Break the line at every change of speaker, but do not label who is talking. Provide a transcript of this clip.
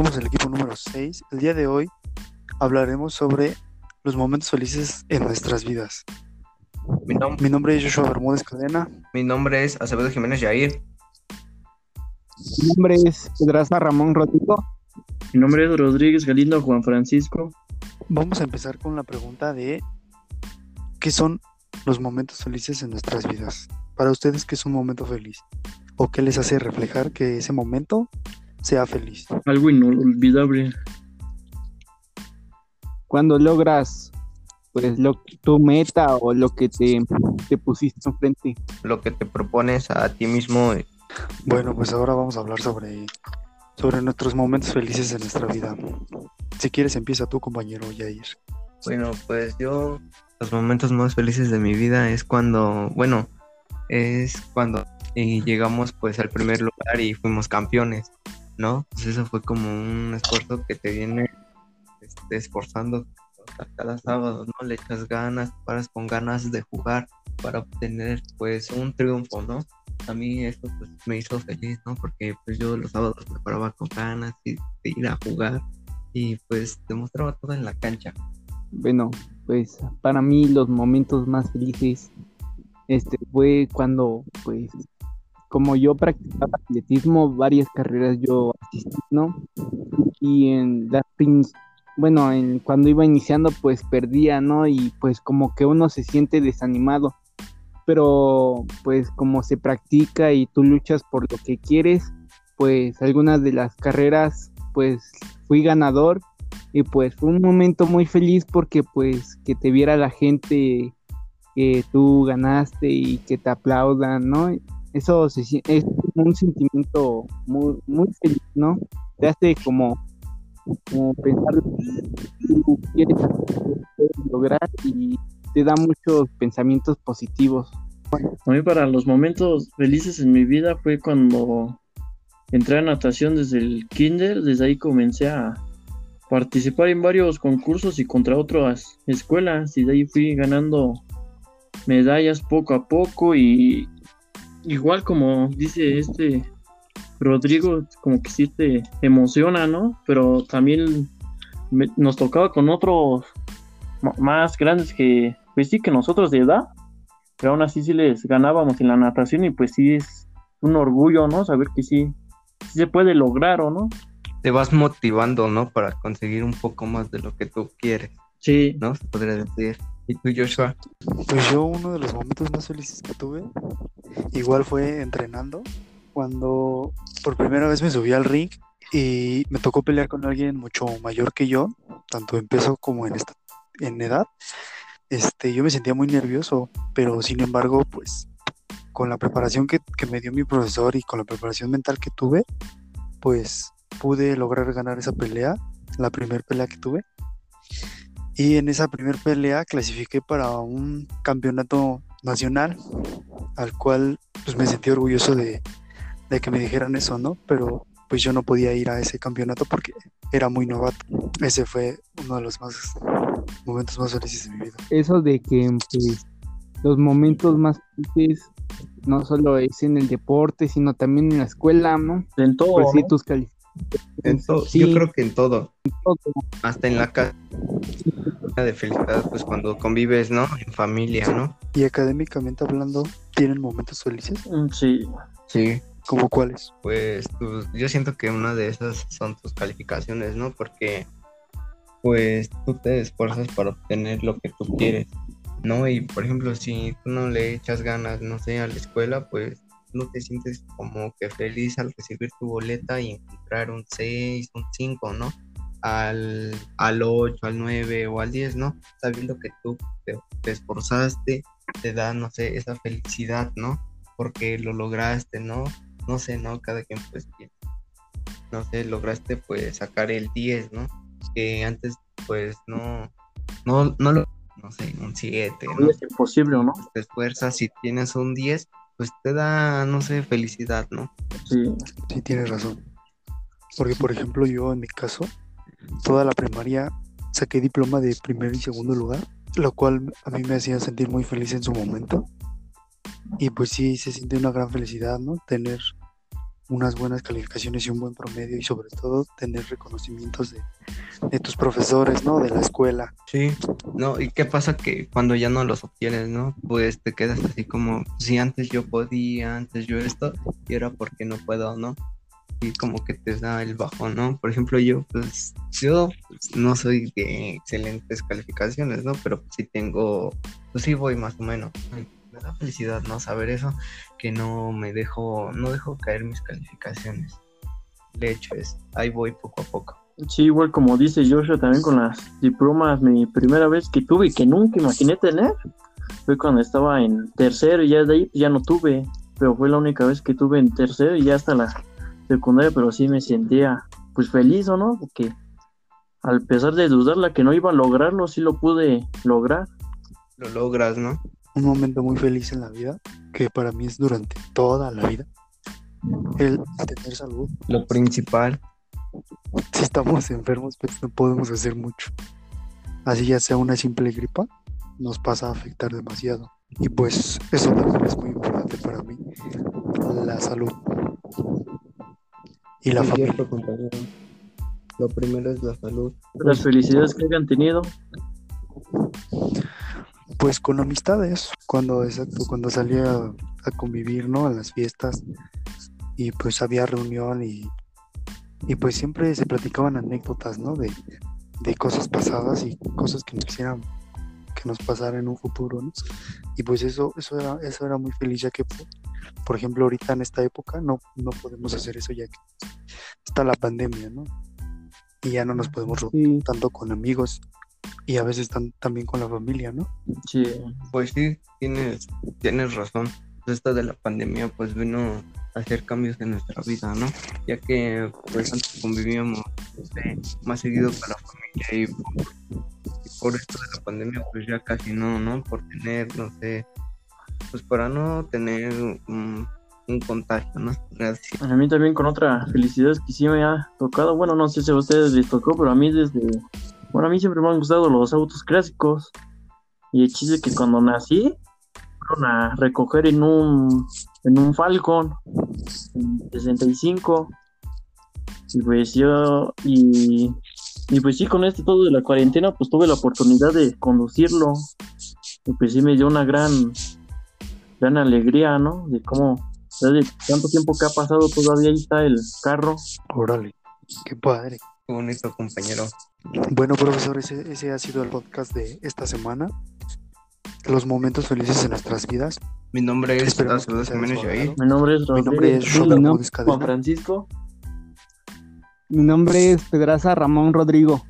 Somos el equipo número 6. El día de hoy hablaremos sobre los momentos felices en nuestras vidas.
Mi, nom-
Mi nombre es Joshua Bermúdez Cadena.
mi nombre es Acevedo Jiménez Yair.
Mi nombre es Pedraza Ramón Rodrigo.
Mi nombre es Rodríguez Galindo Juan Francisco.
Vamos a empezar con la pregunta de ¿qué son los momentos felices en nuestras vidas? Para ustedes, ¿qué es un momento feliz? ¿O qué les hace reflejar que ese momento sea feliz?
Algo inolvidable.
Cuando logras pues lo tu meta o lo que te, te pusiste enfrente.
Lo que te propones a ti mismo. eh,
Bueno, pues ahora vamos a hablar sobre, sobre nuestros momentos felices en nuestra vida. Si quieres, empieza tú, compañero Yair.
Bueno, pues yo, los momentos más felices de mi vida es cuando, bueno, es cuando eh, llegamos pues al primer lugar y fuimos campeones, ¿no? Pues eso fue como un esfuerzo que te viene este, esforzando cada sábado, ¿no? Le echas ganas, paras con ganas de jugar para obtener pues un triunfo, ¿no? A mí esto pues me hizo feliz, ¿no? Porque pues yo los sábados me paraba con ganas y de ir a jugar y pues demostraba todo en la cancha.
Bueno, pues para mí los momentos más felices este fue cuando pues como yo practicaba atletismo, varias carreras yo asistí, ¿no? Y en las bueno, en, cuando iba iniciando pues perdía, ¿no? Y pues como que uno se siente desanimado. Pero pues como se practica y tú luchas por lo que quieres, pues algunas de las carreras pues fui ganador y pues fue un momento muy feliz porque pues que te viera la gente que tú ganaste y que te aplaudan, ¿no? Eso se es un sentimiento muy, muy feliz, ¿no? Te hace como, como pensar lo que tú quieres lograr y te da muchos pensamientos positivos.
A mí para los momentos felices en mi vida fue cuando entré a natación desde el kinder. Desde ahí comencé a participar en varios concursos y contra otras escuelas. Y de ahí fui ganando medallas poco a poco y igual como dice este Rodrigo, como que sí te emociona, ¿no? Pero también me- nos tocaba con otros más grandes que, pues sí, que nosotros de edad, pero aún así sí les ganábamos en la natación y pues sí es un orgullo, ¿no? Saber que sí, sí se puede lograr, ¿o no?
te vas motivando, ¿no? Para conseguir un poco más de lo que tú quieres,
Sí,
¿no? Se podría decir. ¿Y tú, Joshua?
Pues yo uno de los momentos más felices que tuve, igual fue entrenando, cuando por primera vez me subí al ring y me tocó pelear con alguien mucho mayor que yo, tanto en peso como en, edad. Este, yo me sentía muy nervioso, pero sin embargo, pues con la preparación que, que me dio mi profesor y con la preparación mental que tuve, pues pude lograr ganar esa pelea, la primera pelea que tuve. Y en esa primera pelea clasifiqué para un campeonato nacional, al cual pues me sentí orgulloso de, de que me dijeran eso, ¿no? Pero pues yo no podía ir a ese campeonato porque era muy novato. Ese fue uno de los más momentos más felices de mi vida.
Eso de que pues, los momentos más felices no solo es en el deporte, sino también en la escuela, ¿no?
en todo.
Pues sí,
¿no?
tus calificaciones.
En
Sí.
Yo creo que en todo,
todo.
hasta en la casa de felicidad, pues cuando convives, ¿no? En familia, ¿no?
Y académicamente hablando, ¿tienen momentos felices?
Mm, Sí,
Sí.
¿Como cuáles?
Pues tus- yo siento que una de esas son tus calificaciones, ¿no? Porque pues tú te esfuerzas para obtener lo que tú quieres, ¿no? Y por ejemplo, si tú no le echas ganas, no sé, a la escuela, pues no te sientes como que feliz al recibir tu boleta y encontrar un 6, un 5, ¿no? Al, al 8, al 9 o al 10, ¿no? Sabiendo que tú te, te esforzaste, te da, no sé, esa felicidad, ¿no? Porque lo lograste, ¿no? no sé, ¿no? Cada quien pues tiene- no sé, lograste pues sacar el 10, ¿no? Que antes pues no, no, no lo, no sé, un 7, ¿no?
es imposible, ¿o ¿no?
Te esfuerzas, si tienes un 10, pues te da, no sé, felicidad, ¿no?
Sí,
Sí, tienes razón. Porque, por ejemplo, yo en mi caso, toda la primaria saqué diploma de primer y segundo lugar, lo cual a mí me hacía sentir muy feliz en su momento. Y pues sí, se siente una gran felicidad, ¿no? Tener unas buenas calificaciones y un buen promedio y sobre todo tener reconocimientos de, de tus profesores, ¿no? De la escuela.
Sí, no, ¿y qué pasa que cuando ya no los obtienes, no? Pues te quedas así como, si antes yo podía, antes yo esto, y ahora porque no puedo, ¿no? Y como que te da el bajo, ¿no? Por ejemplo, yo, pues, yo pues, no soy de excelentes calificaciones, ¿no? Pero sí tengo, pues sí voy más o menos. Me da felicidad, ¿no? Saber eso, que no me dejo, no dejo caer mis calificaciones. De hecho, es, ahí voy poco a poco.
Sí, igual como dice Joshua también con las diplomas, mi primera vez que tuve y que nunca imaginé tener fue cuando estaba en tercero y ya de ahí ya no tuve, pero fue la única vez que tuve en tercero y ya hasta la secundaria, pero sí me sentía pues feliz o no, porque al pesar de dudarla que no iba a lograrlo, sí lo pude lograr.
Lo logras, ¿no?
Un momento muy feliz en la vida, que para mí es durante toda la vida, el tener salud.
Lo principal.
Si estamos enfermos, pues no podemos hacer mucho. Así ya sea una simple gripa, nos pasa a afectar demasiado. Y pues eso también es muy importante para mí, la salud. Y la
Sí,
familia.
cierto, compañero. Lo primero es la salud.
Las felicidades que hayan tenido.
Pues con amistades, cuando exacto, cuando salía a, a convivir, ¿no? A las fiestas y pues había reunión y, y pues siempre se platicaban anécdotas, ¿no? De, de cosas pasadas y cosas que nos quisieran que nos pasara en un futuro, ¿no? Y pues eso, eso era, eso era muy feliz ya que, por- ejemplo, ahorita en esta época no, no podemos hacer eso ya que está la pandemia, ¿no? Y ya no nos podemos reunir
Sí,
tanto con amigos y a veces tan- también con la familia, ¿no?
Sí,
Pues sí, tienes, tienes razón. Pues Esto de la pandemia pues vino a hacer cambios en nuestra vida, ¿no? Ya que pues antes convivíamos sé, más seguido con la familia y por, y por esto de la pandemia pues ya casi no, ¿no? Por tener, no sé, pues para no tener un, un contagio, ¿no? Así.
a mí también con otra felicidad que sí me ha tocado. Bueno, no sé si a ustedes les tocó, pero a mí desde. Bueno, a mí siempre me han gustado los autos clásicos. Y el chiste que cuando nací, fueron a recoger en un, en un Falcon, en 65. Y pues yo, y, y pues sí, con este todo de la cuarentena, pues tuve la oportunidad de conducirlo. Y pues sí me dio una gran, gran alegría, ¿no? De cómo, de tanto tiempo que ha pasado, todavía ahí está el carro.
Órale, qué padre.
Qué bonito compañero.
Bueno, profesor, ese, ese ha sido el podcast de esta semana. Los momentos felices en nuestras vidas.
Mi nombre es
Esperemos que
Tazo
les haya
Jiménez. Yair.
Mi nombre es
Mi nombre es
Juan. Francisco.
mi nombre es Pedraza Ramón Rodrigo.